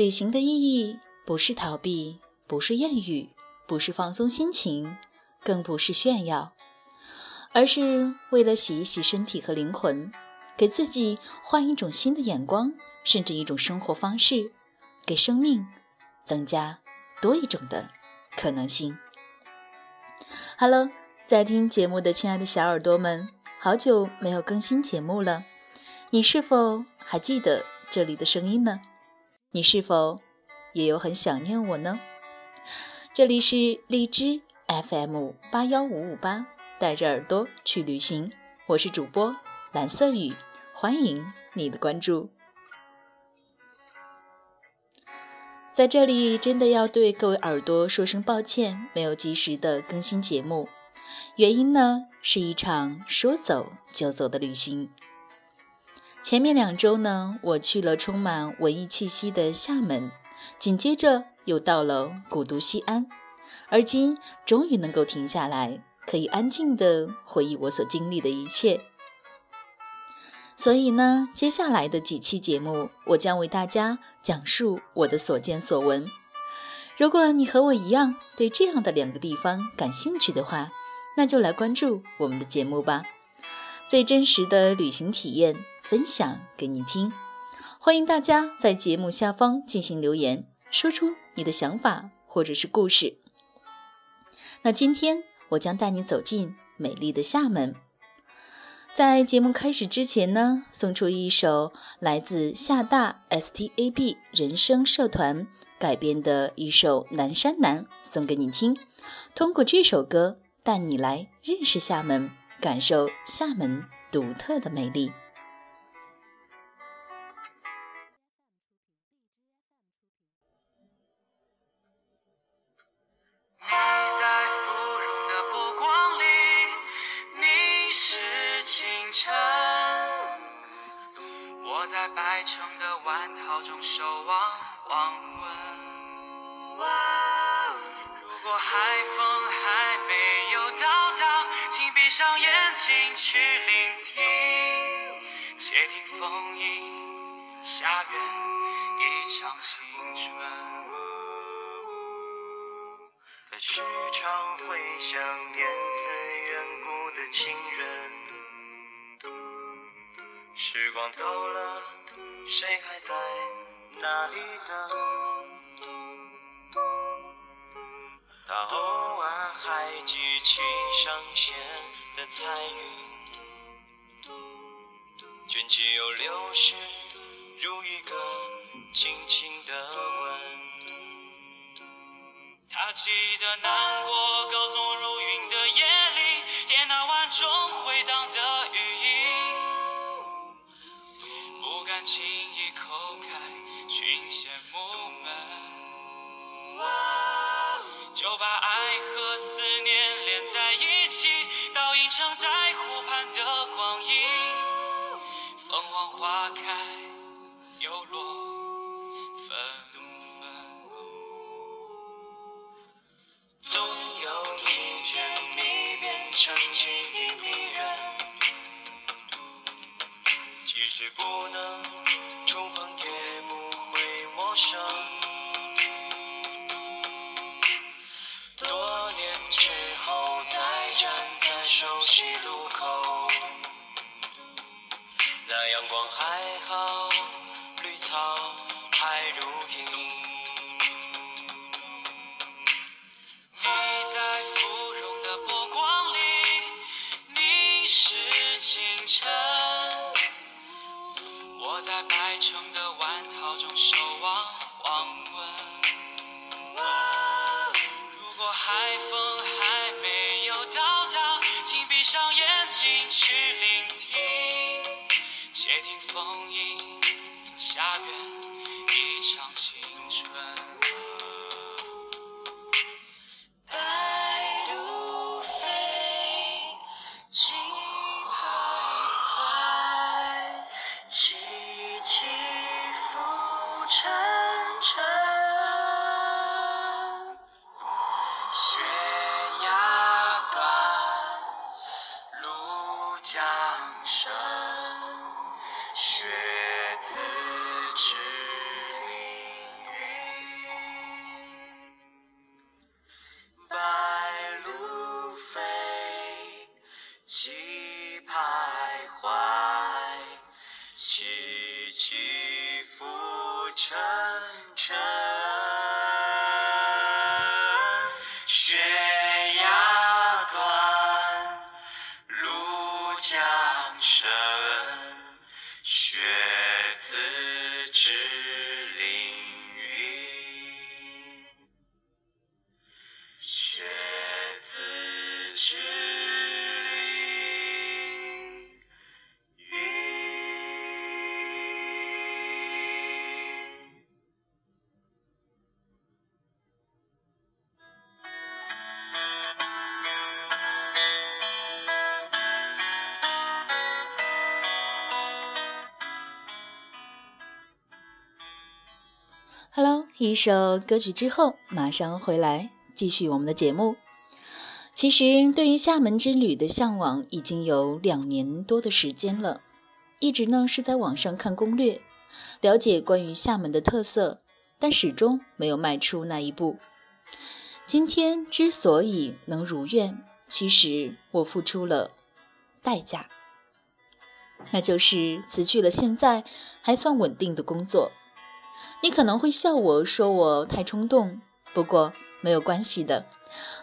旅行的意义不是逃避，不是艳遇，不是放松心情，更不是炫耀，而是为了洗一洗身体和灵魂，给自己换一种新的眼光，甚至一种生活方式，给生命增加多一种的可能性。Hello，在听节目的亲爱的小耳朵们，好久没有更新节目了，你是否还记得这里的声音呢？你是否也有很想念我呢？这里是荔枝 FM 八幺五五八，带着耳朵去旅行，我是主播蓝色雨，欢迎你的关注。在这里，真的要对各位耳朵说声抱歉，没有及时的更新节目，原因呢是一场说走就走的旅行。前面两周呢，我去了充满文艺气息的厦门，紧接着又到了古都西安，而今终于能够停下来，可以安静的回忆我所经历的一切。所以呢，接下来的几期节目，我将为大家讲述我的所见所闻。如果你和我一样对这样的两个地方感兴趣的话，那就来关注我们的节目吧，最真实的旅行体验。分享给你听，欢迎大家在节目下方进行留言，说出你的想法或者是故事。那今天我将带你走进美丽的厦门。在节目开始之前呢，送出一首来自厦大 STAB 人声社团改编的一首《南山南》，送给你听。通过这首歌，带你来认识厦门，感受厦门独特的美丽。一场青春，他时常会想念曾远古的亲人。时光走了，谁还在那里等？他偶尔还记起上线的彩云，卷起又流逝。如一个轻轻的吻，他记得难过高耸入云的夜里，见那万钟回荡的余音，不敢轻易叩开群仙木门，就把爱和思念连在一起，倒映成在湖畔的光影，凤凰花开。又落即使不能触碰，也不会陌生。多年之后，再站在熟悉路闭上眼睛去聆听，且听风吟。下愿一场江深，雪自知一首歌曲之后，马上回来继续我们的节目。其实，对于厦门之旅的向往已经有两年多的时间了，一直呢是在网上看攻略，了解关于厦门的特色，但始终没有迈出那一步。今天之所以能如愿，其实我付出了代价，那就是辞去了现在还算稳定的工作。你可能会笑我说我太冲动，不过没有关系的。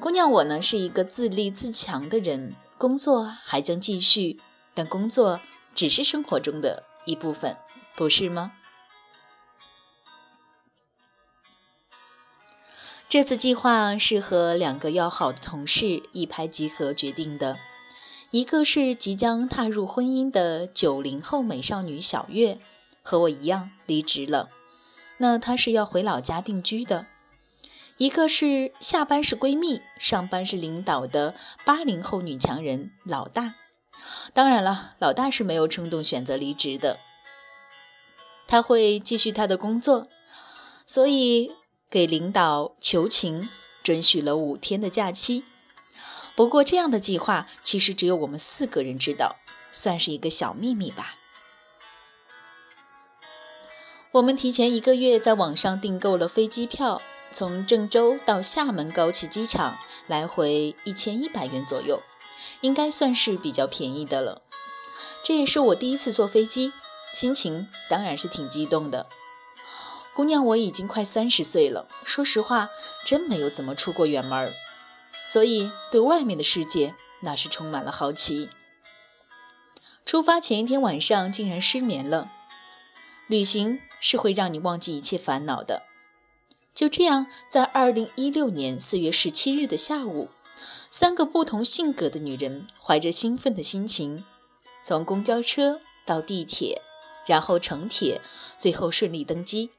姑娘，我呢是一个自立自强的人，工作还将继续，但工作只是生活中的一部分，不是吗？这次计划是和两个要好的同事一拍即合决定的，一个是即将踏入婚姻的九零后美少女小月，和我一样离职了。那她是要回老家定居的，一个是下班是闺蜜，上班是领导的八零后女强人老大。当然了，老大是没有冲动选择离职的，他会继续他的工作，所以给领导求情，准许了五天的假期。不过这样的计划其实只有我们四个人知道，算是一个小秘密吧。我们提前一个月在网上订购了飞机票，从郑州到厦门高崎机场，来回一千一百元左右，应该算是比较便宜的了。这也是我第一次坐飞机，心情当然是挺激动的。姑娘，我已经快三十岁了，说实话，真没有怎么出过远门儿，所以对外面的世界那是充满了好奇。出发前一天晚上竟然失眠了，旅行。是会让你忘记一切烦恼的。就这样，在二零一六年四月十七日的下午，三个不同性格的女人怀着兴奋的心情，从公交车到地铁，然后乘铁，最后顺利登机。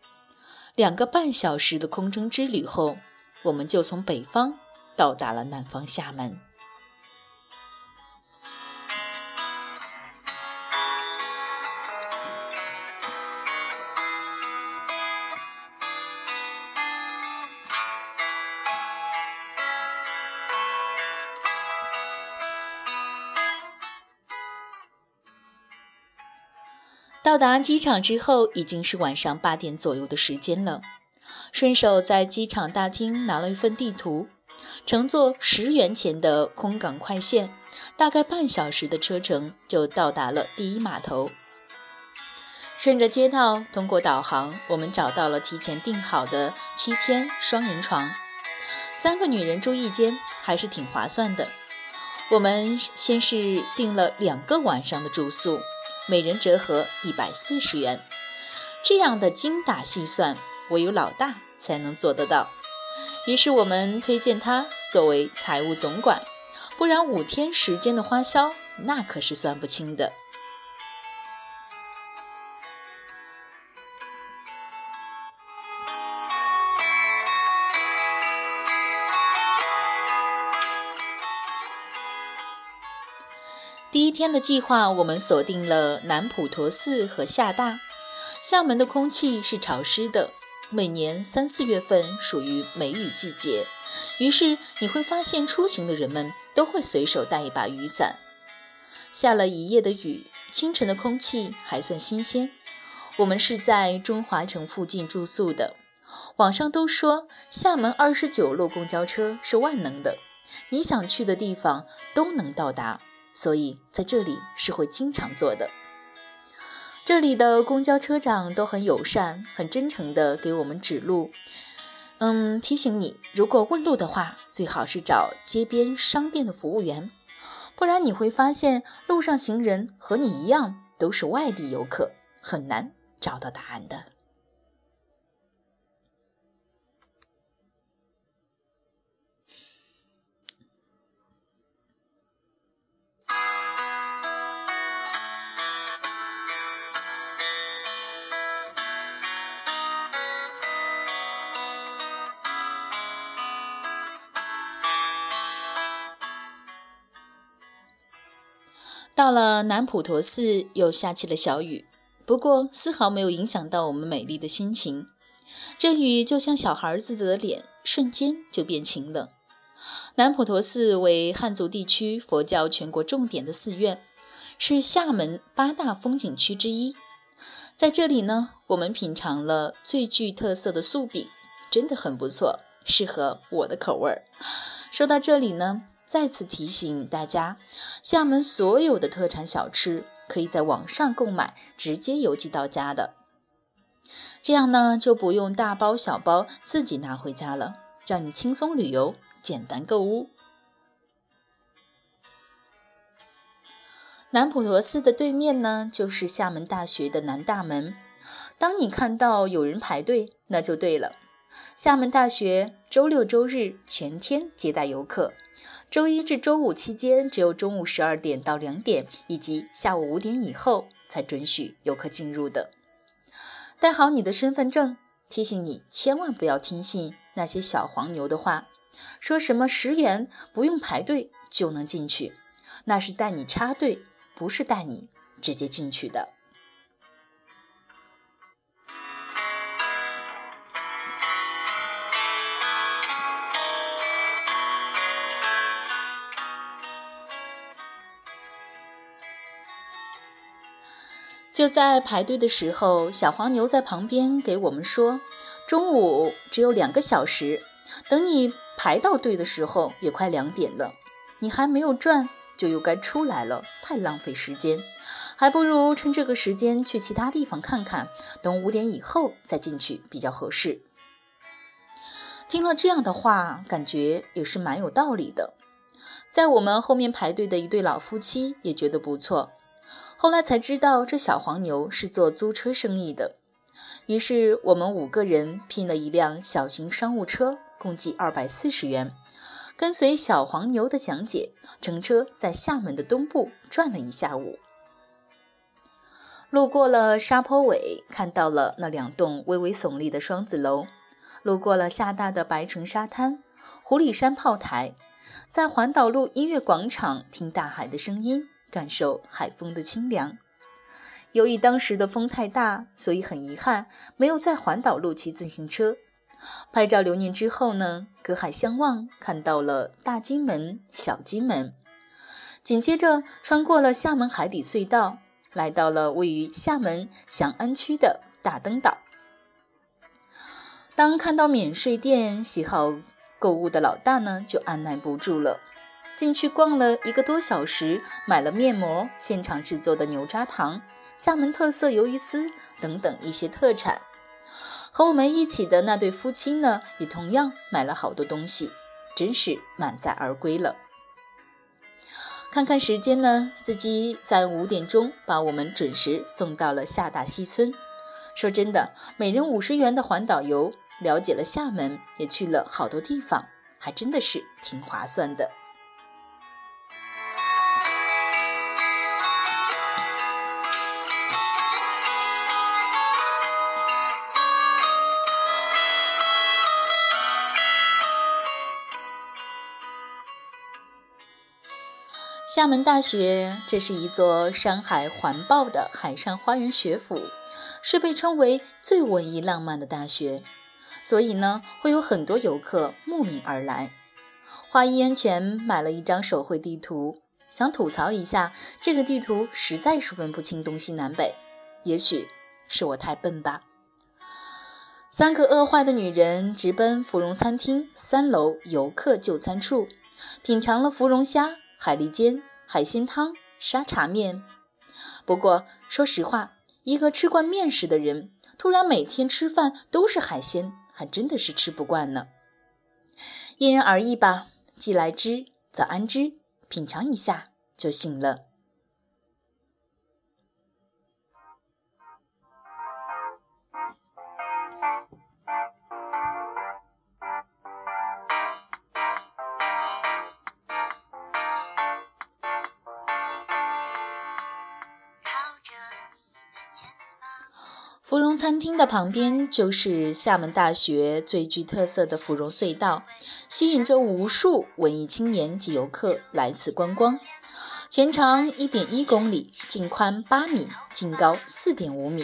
两个半小时的空中之旅后，我们就从北方到达了南方厦门。到达机场之后，已经是晚上八点左右的时间了。顺手在机场大厅拿了一份地图，乘坐十元钱的空港快线，大概半小时的车程就到达了第一码头。顺着街道，通过导航，我们找到了提前订好的七天双人床，三个女人住一间，还是挺划算的。我们先是订了两个晚上的住宿。每人折合一百四十元，这样的精打细算，唯有老大才能做得到。于是我们推荐他作为财务总管，不然五天时间的花销那可是算不清的。今天的计划，我们锁定了南普陀寺和厦大。厦门的空气是潮湿的，每年三四月份属于梅雨季节，于是你会发现出行的人们都会随手带一把雨伞。下了一夜的雨，清晨的空气还算新鲜。我们是在中华城附近住宿的，网上都说厦门二十九路公交车是万能的，你想去的地方都能到达。所以在这里是会经常坐的。这里的公交车长都很友善，很真诚地给我们指路。嗯，提醒你，如果问路的话，最好是找街边商店的服务员，不然你会发现路上行人和你一样都是外地游客，很难找到答案的。到了南普陀寺，又下起了小雨，不过丝毫没有影响到我们美丽的心情。这雨就像小孩子的脸，瞬间就变晴了。南普陀寺为汉族地区佛教全国重点的寺院，是厦门八大风景区之一。在这里呢，我们品尝了最具特色的素饼，真的很不错，适合我的口味儿。说到这里呢。再次提醒大家，厦门所有的特产小吃可以在网上购买，直接邮寄到家的。这样呢，就不用大包小包自己拿回家了，让你轻松旅游，简单购物。南普陀寺的对面呢，就是厦门大学的南大门。当你看到有人排队，那就对了。厦门大学周六周日全天接待游客。周一至周五期间，只有中午十二点到两点以及下午五点以后才准许游客进入的。带好你的身份证，提醒你千万不要听信那些小黄牛的话，说什么十元不用排队就能进去，那是带你插队，不是带你直接进去的。就在排队的时候，小黄牛在旁边给我们说：“中午只有两个小时，等你排到队的时候也快两点了，你还没有转就又该出来了，太浪费时间，还不如趁这个时间去其他地方看看，等五点以后再进去比较合适。”听了这样的话，感觉也是蛮有道理的。在我们后面排队的一对老夫妻也觉得不错。后来才知道，这小黄牛是做租车生意的。于是我们五个人拼了一辆小型商务车，共计二百四十元，跟随小黄牛的讲解，乘车在厦门的东部转了一下午。路过了沙坡尾，看到了那两栋微微耸立的双子楼；路过了厦大的白城沙滩、湖里山炮台，在环岛路音乐广场听大海的声音。感受海风的清凉。由于当时的风太大，所以很遗憾没有在环岛路骑自行车。拍照留念之后呢，隔海相望，看到了大金门、小金门。紧接着穿过了厦门海底隧道，来到了位于厦门翔安区的大灯岛。当看到免税店，喜好购物的老大呢，就按耐不住了。进去逛了一个多小时，买了面膜、现场制作的牛轧糖、厦门特色鱿鱼丝等等一些特产。和我们一起的那对夫妻呢，也同样买了好多东西，真是满载而归了。看看时间呢，司机在五点钟把我们准时送到了厦大西村。说真的，每人五十元的环岛游，了解了厦门，也去了好多地方，还真的是挺划算的。厦门大学，这是一座山海环抱的海上花园学府，是被称为最文艺浪漫的大学，所以呢，会有很多游客慕名而来。花一安全买了一张手绘地图，想吐槽一下，这个地图实在是分不清东西南北，也许是我太笨吧。三个饿坏的女人直奔芙蓉餐厅三楼游客就餐处，品尝了芙蓉虾。海蛎煎、海鲜汤、沙茶面。不过说实话，一个吃惯面食的人，突然每天吃饭都是海鲜，还真的是吃不惯呢。因人而异吧，既来之则安之，品尝一下就行了。芙蓉餐厅的旁边就是厦门大学最具特色的芙蓉隧道，吸引着无数文艺青年及游客来此观光。全长一点一公里，净宽八米，净高四点五米，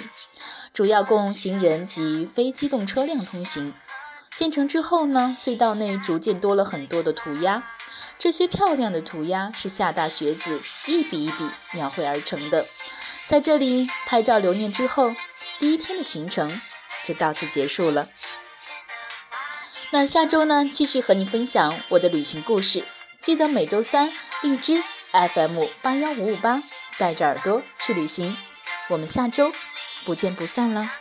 主要供行人及非机动车辆通行。建成之后呢，隧道内逐渐多了很多的涂鸦，这些漂亮的涂鸦是厦大学子一笔一笔描绘而成的。在这里拍照留念之后。第一天的行程就到此结束了。那下周呢，继续和你分享我的旅行故事。记得每周三荔枝 FM 八幺五五八，带着耳朵去旅行。我们下周不见不散了。